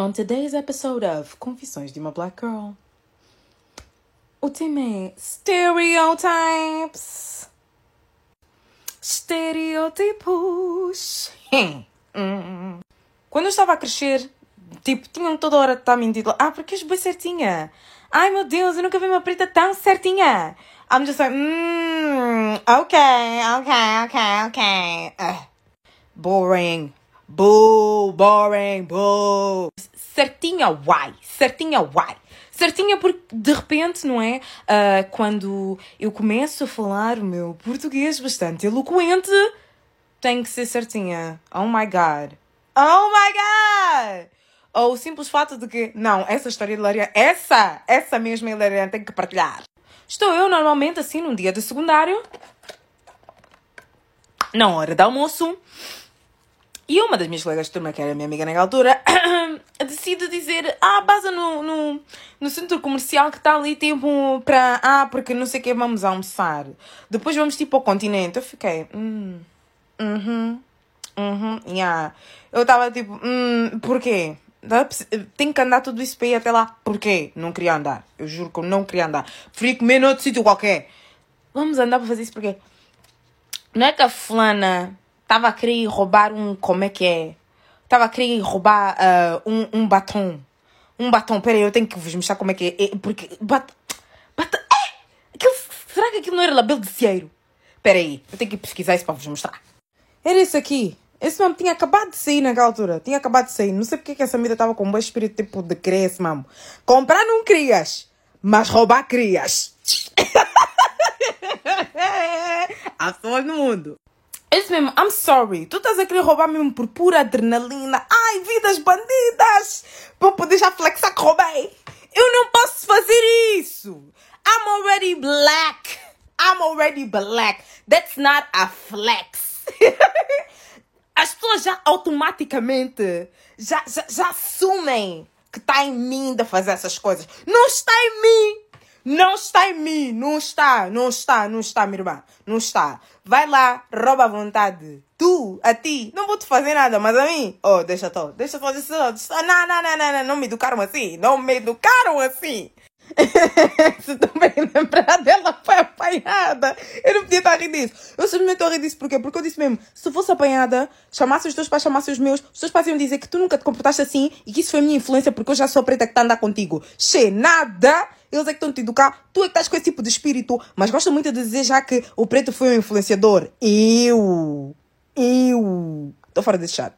On today's episode of Confissões de uma Black Girl, o tema é Stereotypes. Estereotipos. Hum. Quando eu estava a crescer, tipo, tinham toda hora de estar mentindo. Ah, porque és bem certinha. Ai meu Deus, eu nunca vi uma preta tão certinha. I'm just like, mm, okay, okay, okay, okay. Uh, boring. Boo, boring, boo. Certinha, why? Certinha, why? Certinha porque de repente, não é? Uh, quando eu começo a falar o meu português bastante eloquente, tem que ser certinha. Oh my god. Oh my god! Ou o simples fato de que, não, essa história hilariante, essa, essa mesma hilariante tem que partilhar. Estou eu normalmente assim num dia de secundário, na hora de almoço, e uma das minhas colegas de turma, que era minha amiga naquela altura, decide dizer: Ah, base no, no, no centro comercial que está ali, tipo, para. Ah, porque não sei o que vamos almoçar. Depois vamos tipo ao continente. Eu fiquei: Hum. Uhum. Uhum. Yeah. Eu estava tipo: Hum, porquê? Tenho que andar tudo isso para ir até lá. Porquê? Não queria andar. Eu juro que eu não queria andar. Preferi comer noutro sítio qualquer. Vamos andar para fazer isso porquê? Não é que a fulana estava a querer roubar um. Como é que é? Estava a querer roubar uh, um, um batom. Um batom. Peraí, eu tenho que vos mostrar como é que é. é porque. Bat, bat, é! Aquilo, será que aquilo não era labelo de cieiro? Peraí, eu tenho que pesquisar isso para vos mostrar. Era esse aqui. Esse mesmo tinha acabado de sair naquela altura. Tinha acabado de sair. Não sei porque que essa vida estava com um bom espírito tipo de querer esse mesmo. Comprar não crias, mas roubar crias. Há pessoas no mundo. Esse mesmo, I'm sorry. Tu estás a querer roubar mesmo por pura adrenalina. Ai, vidas bandidas! Para poder já flexar que roubei. Eu não posso fazer isso. I'm already black. I'm already black. That's not a flex. As pessoas já automaticamente já, já, já assumem que está em mim de fazer essas coisas. Não está em mim. Não está em mim, não está, não está, não está, minha irmã, não está. Vai lá, rouba à vontade. Tu, a ti, não vou te fazer nada, mas a mim, oh, deixa tô, deixa fazer isso. Não, não, não, não, não, não me educaram assim, não me educaram assim. Se também lembrar dela foi apanhada. Eu não podia estar a rir disso. Eu simplesmente estou a rir disso porquê? Porque eu disse mesmo: se fosse apanhada, chamasse os teus pais, chamasse os meus, os teus pais iam dizer que tu nunca te comportaste assim e que isso foi a minha influência porque eu já sou preta que está a andar contigo. Che, nada! Eles é que estão te educar, tu é que estás com esse tipo de espírito, mas gosto muito de dizer já que o preto foi um influenciador. Eu! Eu! Estou fora desse chat.